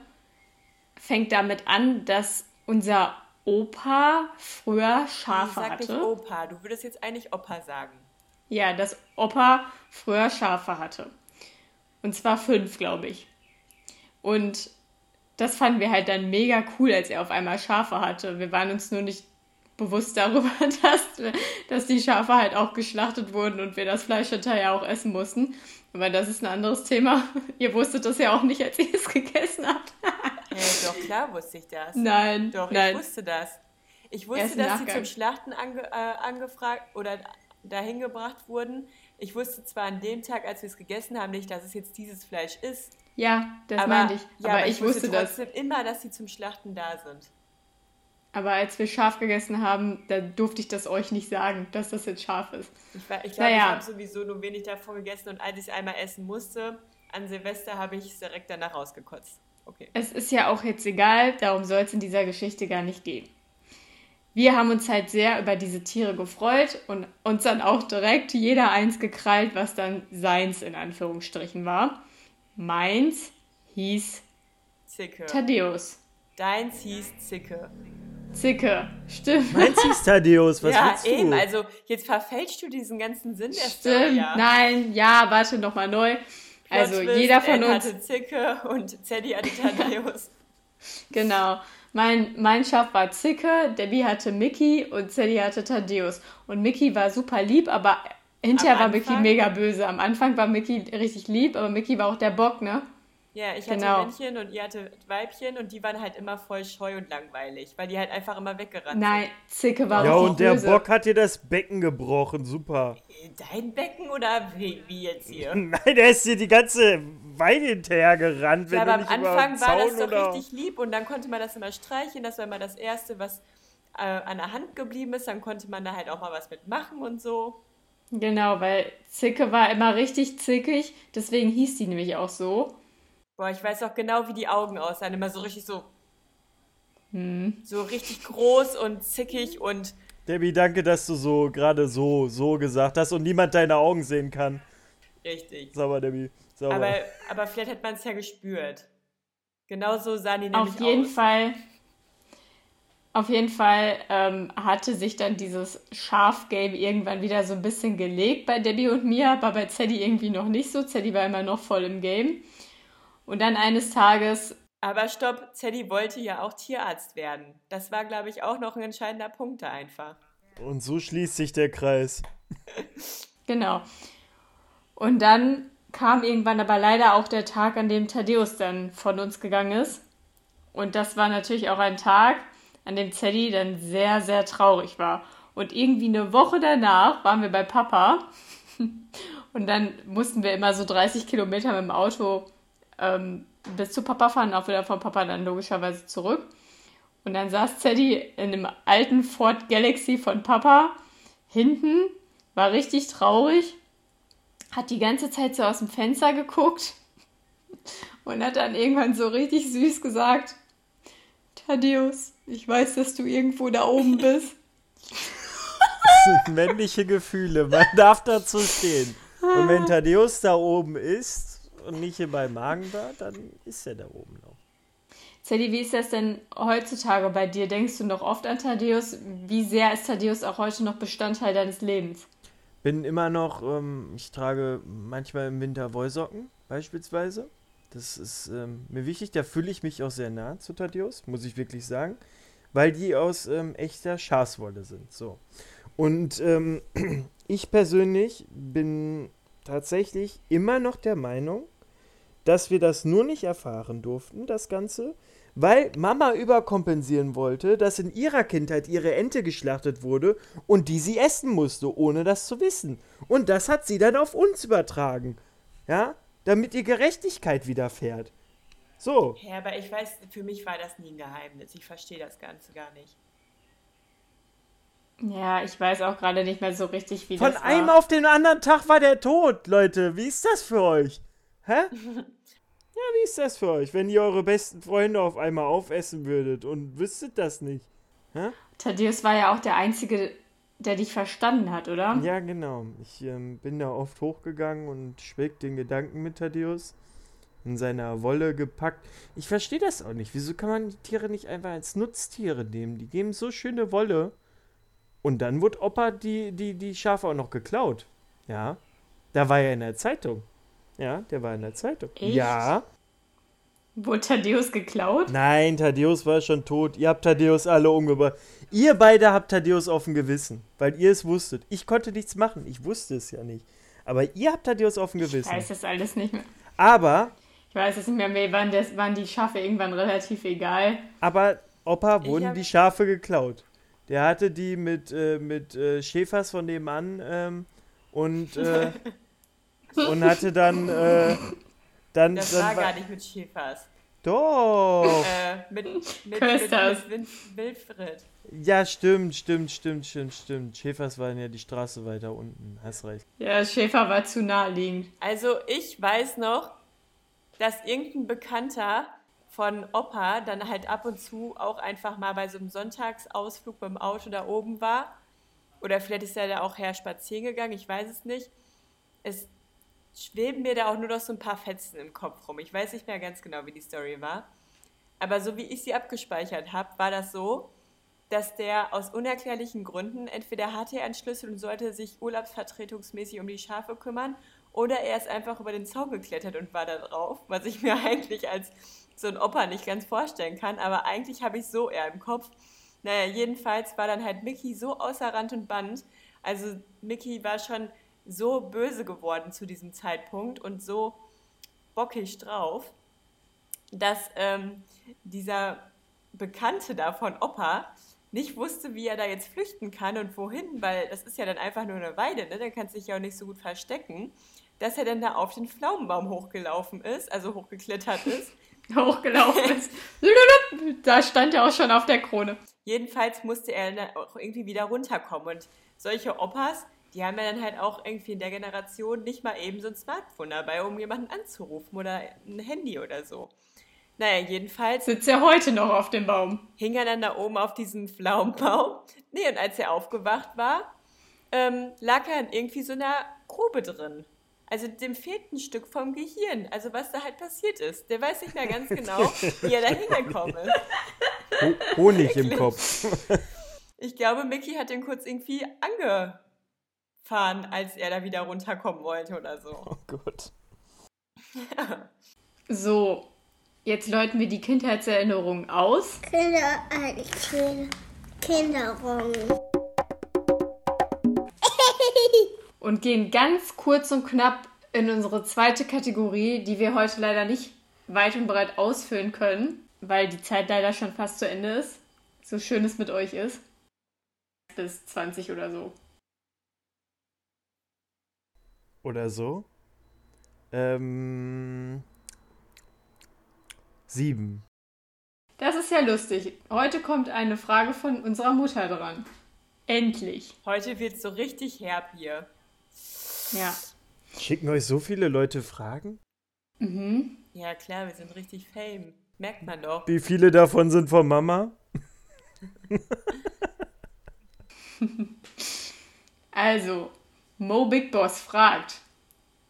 fängt damit an, dass unser Opa früher Schafe Sag nicht hatte. Opa, du würdest jetzt eigentlich Opa sagen. Ja, dass Opa früher Schafe hatte. Und zwar fünf, glaube ich. Und das fanden wir halt dann mega cool, als er auf einmal Schafe hatte. Wir waren uns nur nicht bewusst darüber, [LAUGHS] dass, dass die Schafe halt auch geschlachtet wurden und wir das Fleisch hinterher auch essen mussten. Aber das ist ein anderes Thema. [LAUGHS] Ihr wusstet das ja auch nicht, als ihr es [LAUGHS] gegessen habt. Ja, doch, klar wusste ich das. Nein, Doch, nein. ich wusste das. Ich wusste, dass sie zum Schlachten ange, äh, angefragt oder dahin gebracht wurden. Ich wusste zwar an dem Tag, als wir es gegessen haben, nicht, dass es jetzt dieses Fleisch ist. Ja, das aber, meinte ich. ja, aber, ich wusste das. trotzdem immer, dass sie zum Schlachten da sind. Aber als wir scharf gegessen haben, da durfte ich das euch nicht sagen, dass das jetzt scharf ist. Ich, war- ich glaube, ich Naja. habe sowieso nur wenig davon gegessen und als ich es einmal essen musste, an Silvester habe ich es direkt danach rausgekotzt. Okay. Es ist ja auch jetzt egal, darum soll es in dieser Geschichte gar nicht gehen. Wir haben uns halt sehr über diese Tiere gefreut und uns dann auch direkt jeder eins gekrallt, was dann seins in Anführungsstrichen war. Meins hieß Zicke. Thaddeus. Deins hieß Zicke. Zicke, stimmt. Meins hieß Thaddeus, was ja, willst du? eben. Also jetzt verfälschst du diesen ganzen Sinn der Story. Stimmt, Ja. nein, ja, warte nochmal neu. Also Twist, jeder von uns. hatte Zicke und Zeddy hatte Thaddeus. [LAUGHS] [LAUGHS] Genau. Mein, mein Schaf war Zicke, Debbie hatte Mickey und Sally hatte Thaddeus. Und Mickey war super lieb, aber hinterher war Mickey mega böse. Am Anfang war Mickey richtig lieb, aber Mickey war auch der Bock, ne? Ja, ich hatte Genau. Männchen und ihr hatte Weibchen und die waren halt immer voll scheu und langweilig, weil die halt einfach immer weggerannt Nein, Zicke war Ja, und der böse. Bock hat dir das Becken gebrochen. Super. sind. Dein Becken oder wie, wie jetzt hier? [LAUGHS] Nein, der ist dir die ganze Weide hinterhergerannt, wenn Ja, aber du am Anfang war das doch oder... richtig lieb und dann konnte man das immer streicheln. Das war immer das Erste, was äh, an der Hand geblieben ist. Dann konnte man da halt auch mal was mitmachen und so. Genau, weil Zicke war immer richtig zickig, deswegen hieß die nämlich auch so. Boah, ich weiß auch genau, wie die Augen aussahen. Immer so richtig so. Hm. So richtig groß und zickig und Debbie, danke, dass du so gerade so, so gesagt hast und niemand deine Augen sehen kann. richtig. Sauber, Debbie. Sauber. Aber, aber vielleicht hat man es ja gespürt. Genau so sahen die nämlich Auf jeden aus. Fall, auf jeden Fall ähm, hatte sich dann dieses Schafgame irgendwann wieder so ein bisschen gelegt bei Debbie und mir, aber bei Zeddy irgendwie noch nicht so. Zeddy war immer noch voll im Game. Und dann eines Tages, Aber stopp, Zeddy wollte ja auch Tierarzt werden. Das war, glaube ich, auch noch ein entscheidender Punkt da einfach. und so schließt sich der Kreis. [LAUGHS] genau. Und dann kam irgendwann aber leider auch der Tag, an dem Thaddeus dann von uns gegangen ist. Und das war natürlich auch ein Tag, an dem Zeddy dann sehr, sehr traurig war. Und irgendwie eine Woche danach waren wir bei Papa. [LAUGHS] Und dann mussten wir immer so 30 Kilometer mit dem Auto ähm, bis zu Papa fahren, auch wieder von Papa dann logischerweise zurück. Und dann saß Zeddy in einem alten Ford Galaxy von Papa hinten, war richtig traurig, hat die ganze Zeit so aus dem Fenster geguckt [LAUGHS] und hat dann irgendwann so richtig süß gesagt, Thaddeus, ich weiß, dass du irgendwo da oben bist. Das [LAUGHS] sind männliche Gefühle. Man [LAUGHS] darf dazu stehen. Und wenn Thaddeus da oben ist und nicht hier beim Magen war, dann ist er da oben noch. Zeddy, wie ist das denn heutzutage bei dir? Denkst du noch oft an Thaddeus? Wie sehr ist Thaddeus auch heute noch Bestandteil deines Lebens? Bin immer noch, ähm, ich trage manchmal im Winter Wollsocken beispielsweise. Das ist ähm, mir wichtig, da fühle ich mich auch sehr nah zu Thaddeus, muss ich wirklich sagen, weil die aus ähm, echter Schafswolle sind. So. Und ähm, [CLEARS THROAT] ich persönlich bin tatsächlich immer noch der Meinung, dass wir das nur nicht erfahren durften, das Ganze, weil Mama überkompensieren wollte, dass in ihrer Kindheit ihre Ente geschlachtet wurde und die sie essen musste, ohne das zu wissen. Und das hat sie dann auf uns übertragen. Ja? Damit ihr Gerechtigkeit widerfährt. So. Ja, aber ich weiß, für mich war das nie ein Geheimnis. Ich verstehe das Ganze gar nicht. Ja, ich weiß auch gerade nicht mehr so richtig, wie Von das einem war. auf den anderen Tag war der tot, Leute. Wie ist das für euch? Hä? [LAUGHS] Ja, wie ist das für euch, wenn ihr eure besten Freunde auf einmal aufessen würdet und wüsstet das nicht? Thaddeus war ja auch der Einzige, der dich verstanden hat, oder? Ja, genau. Ich ähm, bin da oft hochgegangen und schwelg den Gedanken mit Thaddeus. In seiner Wolle gepackt. Ich verstehe das auch nicht. Wieso kann man die Tiere nicht einfach als Nutztiere nehmen? Die geben so schöne Wolle. Und dann wurde Opa die, die, die Schafe auch noch geklaut. Ja. Da war er in der Zeitung. Ja, der war in der Zeitung. Echt? Ja. Wurde Thaddeus geklaut? Nein, Thaddeus war schon tot. Ihr habt Thaddeus alle umgebracht. Ihr beide habt Thaddeus auf dem Gewissen, weil ihr es wusstet. Ich konnte nichts machen. Ich wusste es ja nicht. Aber ihr habt Thaddeus auf dem Ich Gewissen. weiß das alles nicht mehr. Aber, Ich weiß es nicht mehr. Mir waren, das, waren die Schafe irgendwann relativ egal. aber Opa wurden hab- die Schafe geklaut. Der hatte die mit, äh, mit äh, Schäfers von nebenan ähm, und, äh, [LAUGHS] und hatte dann, äh, dann, Das dann war gar nicht mit Schäfers. Doch. Äh, mit, mit, mit, Kösters. mit Wilfried. Ja, stimmt, stimmt, stimmt, stimmt, stimmt. Schäfers waren ja die Straße weiter unten. Hast recht. Ja, Schäfer war zu naheliegend. Also ich weiß noch, dass irgendein Bekannter von Opa dann halt ab und zu auch einfach mal bei so einem Sonntagsausflug beim Auto da oben war. Oder vielleicht ist er da auch her spazieren gegangen, ich weiß es nicht. Es schweben mir da auch nur noch so ein paar Fetzen im Kopf rum. Ich weiß nicht mehr ganz genau, wie die Story war. Aber so wie ich sie abgespeichert habe, war das so, dass der aus unerklärlichen Gründen entweder hatte er einen Schlüssel und sollte sich urlaubsvertretungsmäßig um die Schafe kümmern oder er ist einfach über den Zaun geklettert und war da drauf, was ich mir [LAUGHS] eigentlich als so ein Opa nicht ganz vorstellen kann, aber eigentlich habe ich so eher im Kopf. Naja, jedenfalls war dann halt Mickey so außer Rand und Band. Also Mickey war schon so böse geworden zu diesem Zeitpunkt und so bockig drauf, dass ähm, dieser Bekannte da von Opa nicht wusste, wie er da jetzt flüchten kann und wohin, weil das ist ja dann einfach nur eine Weide, ne? der kann sich ja auch nicht so gut verstecken, dass er dann da auf den Pflaumenbaum hochgelaufen ist, also hochgeklettert ist. [LAUGHS] Hochgelaufen ist. [LAUGHS] Da stand er auch schon auf der Krone. Jedenfalls musste er dann auch irgendwie wieder runterkommen und solche Opas, die haben ja dann halt auch irgendwie in der Generation nicht mal eben so ein Smartphone dabei, um jemanden anzurufen oder ein Handy oder so. Naja, jedenfalls Sitzt er heute noch auf dem Baum. hing er dann da oben auf diesem Pflaumenbaum. Nee, und als er aufgewacht war, ähm, lag er in irgendwie so einer Grube drin. Also dem fehlt ein Stück vom Gehirn. Also was da halt passiert ist. Der weiß nicht mehr ganz genau, wie er da hingekommen ist. Ho Honig im Kopf. Ich glaube, Mickey hat den kurz irgendwie angefahren, als er da wieder runterkommen wollte oder so. Oh Gott. [LAUGHS] So, jetzt läuten wir die Kindheitserinnerungen aus. Kinder, eigentlich Kinderung. [LAUGHS] und gehen ganz kurz und knapp in unsere zweite Kategorie, die wir heute leider nicht weit und breit ausfüllen können, weil die Zeit leider schon fast zu Ende ist. So schön es mit euch ist. Bis 20 oder so. Oder so. Ähm. Sieben. Das ist ja lustig. Heute kommt eine Frage von unserer Mutter dran. Endlich. Heute wird so richtig herb hier. Ja. Schicken euch so viele Leute Fragen? Mhm. Ja, klar, wir sind richtig fame. Merkt man doch. Wie viele davon sind von Mama? [LAUGHS] Also, Mo Big Boss fragt,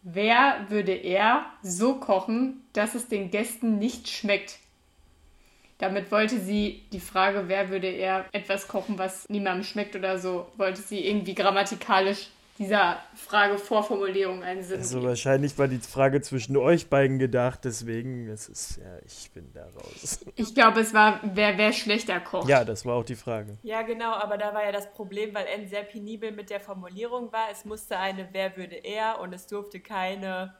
wer würde er so kochen, dass es den Gästen nicht schmeckt? Damit wollte sie die Frage, wer würde er etwas kochen, was niemandem schmeckt oder so, wollte sie irgendwie grammatikalisch dieser Frage Vorformulierung einen Sinn Also wahrscheinlich war die Frage zwischen euch beiden gedacht, deswegen, es ist, ja, ich bin da raus. Ich glaube, es war, wer, wer schlechter kocht. Ja, das war auch die Frage. Ja, genau, aber da war ja das Problem, weil N sehr penibel mit der Formulierung war. Es musste eine Wer würde er und es durfte keine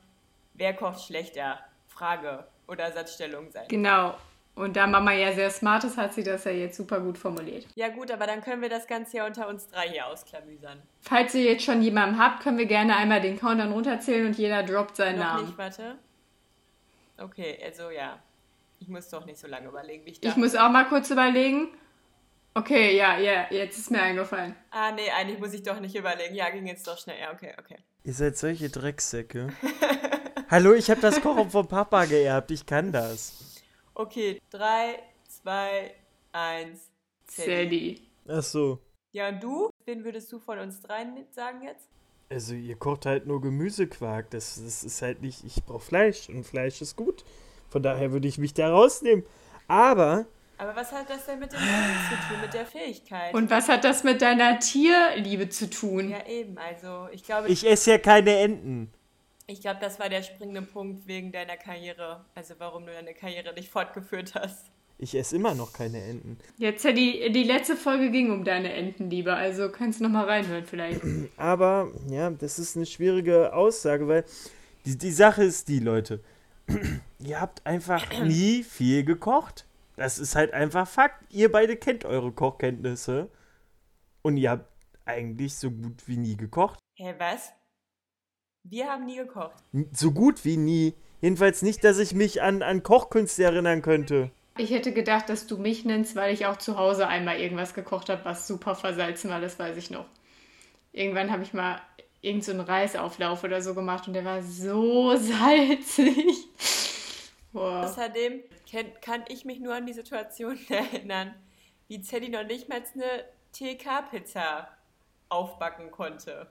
Wer kocht schlechter Frage oder Satzstellung sein. Genau. Und da Mama ja sehr smart ist, hat sie das ja jetzt super gut formuliert. Ja gut, aber dann können wir das Ganze ja unter uns drei hier ausklamüsern. Falls ihr jetzt schon jemanden habt, können wir gerne einmal den Countdown runterzählen und jeder droppt seinen Noch Namen. nicht, warte. Okay, also ja. Ich muss doch nicht so lange überlegen, wie ich Ich dachte. muss auch mal kurz überlegen. Okay, ja, ja, jetzt ist mir eingefallen. Ah, nee, eigentlich muss ich doch nicht überlegen. Ja, ging jetzt doch schnell. Ja, okay, okay. Ihr seid solche Drecksäcke. [LAUGHS] Hallo, ich habe das Kochen vom Papa geerbt, ich kann das. Okay, drei, zwei, eins, Sadie. Ach so. Ja, und du? Wen würdest du von uns dreien sagen jetzt? Also ihr kocht halt nur Gemüsequark, das, das ist halt nicht, ich brauche Fleisch und Fleisch ist gut. Von daher würde ich mich da rausnehmen. Aber Aber was hat das denn mit dem Kochen zu tun, mit der Fähigkeit? Und was hat das mit deiner Tierliebe zu tun? ja, eben, also ich glaube, ich esse ja keine Enten. Ich glaube, das war der springende Punkt wegen deiner Karriere. Also warum du deine Karriere nicht fortgeführt hast. Ich esse immer noch keine Enten. Jetzt ja die, die letzte Folge ging um deine Entenliebe, also kannst du noch mal reinhören vielleicht. [CLEARS THROAT] Aber ja, das ist eine schwierige Aussage, weil die, die Sache ist die, Leute. [CLEARS THROAT] ihr habt einfach [CLEARS THROAT] nie viel gekocht. Das ist halt einfach Fakt. Ihr beide kennt eure Kochkenntnisse. Und ihr habt eigentlich so gut wie nie gekocht. Hä, was? Wir haben nie gekocht. So gut wie nie. Jedenfalls nicht, dass ich mich an, an Kochkünste erinnern könnte. Ich hätte gedacht, dass du mich nennst, weil ich auch zu Hause einmal irgendwas gekocht habe, was super versalzen war, das weiß ich noch. Irgendwann habe ich mal irgendeinen so einen Reisauflauf oder so gemacht und der war so [LAUGHS] salzig. Boah. Außerdem kann ich mich nur an die Situation [LAUGHS] erinnern, wie Zeddy noch nicht mal eine TK-Pizza aufbacken konnte.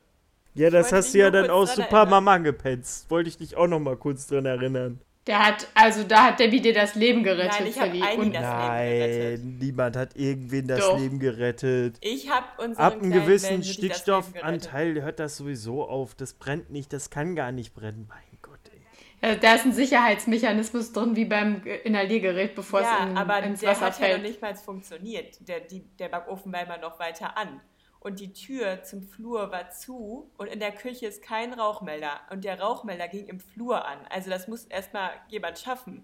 Ja, das hast du ja dann dran super Mama gepenzt. Wollte ich dich auch noch mal kurz dran erinnern. Der hat, also da hat Debbie dir das Leben gerettet, Nein, ich hab Freddy. Und das Leben Nein, gerettet. niemand hat irgendwen das Doch. Leben gerettet. Ich habe unseren Ab einem gewissen Leben gerettet. Stickstoffanteil hört das sowieso auf. Das brennt nicht, das kann gar nicht brennen. Mein Gott, ey. Äh, Da ist ein Sicherheitsmechanismus drin, wie beim Inhaliergerät, bevor ja, es in, aber ins der Wasser hat ja noch fällt. nicht mal funktioniert. Der, die, der Backofen war immer noch weiter an. Und die Tür zum Flur war zu und in der Küche ist kein Rauchmelder. Und der Rauchmelder ging im Flur an. Also das muss erstmal jemand schaffen.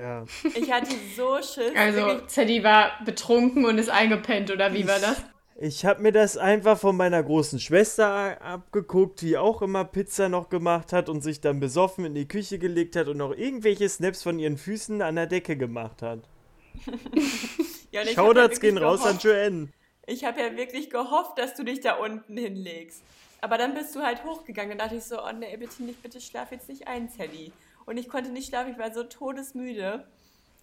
Ja. Ich hatte so Schiss. Also. Zeddy war betrunken und ist eingepennt, oder wie war das? Ich habe mir das einfach von meiner großen Schwester abgeguckt, die auch immer Pizza noch gemacht hat und sich dann besoffen in die Küche gelegt hat und noch irgendwelche Snaps von ihren Füßen an der Decke gemacht hat. [LAUGHS] Ja, ich Shoutouts gehen raus an Joanne. Ich habe ja wirklich gehofft, dass du dich da unten hinlegst. Aber dann bist du halt hochgegangen. Dann dachte ich so, oh nee, bitte nicht, bitte schlaf jetzt nicht ein, Sally. Und ich konnte nicht schlafen, ich war so todesmüde.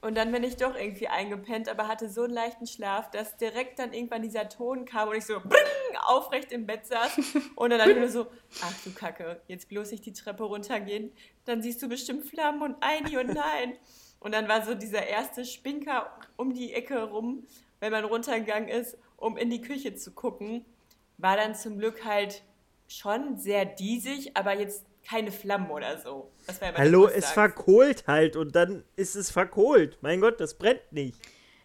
Und dann bin ich doch irgendwie eingepennt, aber hatte so einen leichten Schlaf, dass direkt dann irgendwann dieser Ton kam und ich so bring, aufrecht im Bett saß. Und dann dachte ich mir so, ach du Kacke, jetzt bloß nicht die Treppe runtergehen. Dann siehst du bestimmt Flammen und Eini und nein. Und dann war so dieser erste Spinker um die Ecke rum, wenn man runtergegangen ist, um in die Küche zu gucken. War dann zum Glück halt schon sehr diesig, aber jetzt keine Flammen oder so. Das war ja Hallo, es verkohlt halt und dann ist es verkohlt. Mein Gott, das brennt nicht.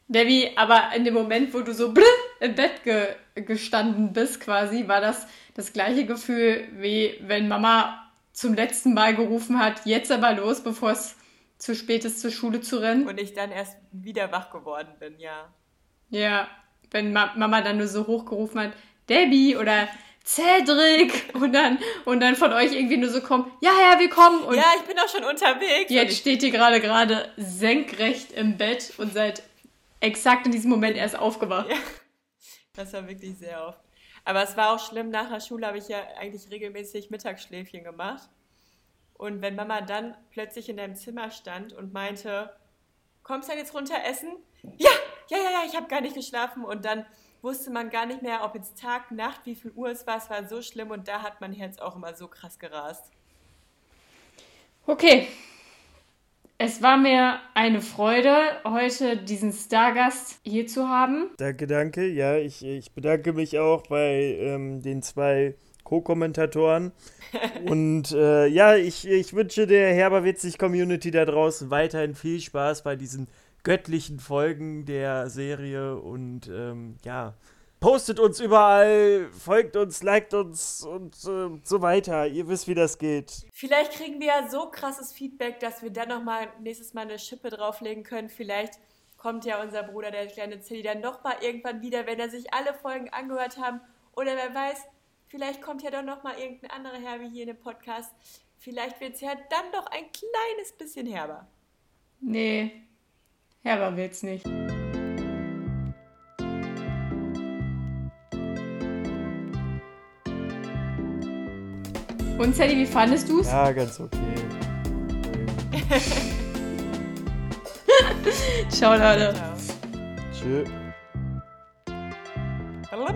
Debbie, aber in dem Moment, wo du so im Bett ge gestanden bist, quasi, war das das gleiche Gefühl, wie wenn Mama zum letzten Mal gerufen hat, jetzt aber los, bevor es zu spät ist, zur Schule zu rennen. Und ich dann erst wieder wach geworden bin, ja. Ja, wenn Ma Mama dann nur so hochgerufen hat, Debbie oder Cedric und dann, und dann von euch irgendwie nur so kommt, ja, ja, wir kommen. Und ja, ich bin auch schon unterwegs. Jetzt steht ihr gerade gerade senkrecht im Bett und seid exakt in diesem Moment erst aufgewacht. Ja. das war wirklich sehr oft. Aber es war auch schlimm, nach der Schule habe ich ja eigentlich regelmäßig Mittagsschläfchen gemacht. Und wenn Mama dann plötzlich in deinem Zimmer stand und meinte, kommst du denn jetzt runter essen? Ja, ja, ja, ja, ich habe gar nicht geschlafen. Und dann wusste man gar nicht mehr, ob jetzt Tag, Nacht, wie viel Uhr es war. Es war so schlimm und da hat mein Herz auch immer so krass gerast. Okay. Es war mir eine Freude, heute diesen Stargast hier zu haben. Danke, danke. Ja, ich, ich bedanke mich auch bei ähm, den zwei Co-Kommentatoren. [LAUGHS] Und äh, ja, ich, ich wünsche der Herberwitzig-Community da draußen weiterhin viel Spaß bei diesen göttlichen Folgen der Serie. Und ähm, ja, postet uns überall, folgt uns, liked uns und äh, so weiter. Ihr wisst, wie das geht. Vielleicht kriegen wir ja so krasses Feedback, dass wir dann nochmal nächstes Mal eine Schippe drauflegen können. Vielleicht kommt ja unser Bruder, der kleine Zilli, dann nochmal irgendwann wieder, wenn er sich alle Folgen angehört haben. Oder wer weiß, vielleicht kommt ja doch nochmal irgendein anderer Herbie hier in den Podcast. Vielleicht wird es ja dann doch ein kleines bisschen herber. Nee, Herber will's nicht. Und Sally, wie fandest du's? Ja, ganz okay. [LAUGHS] Ciao, Leute. Ciao. Tschö. Hallo.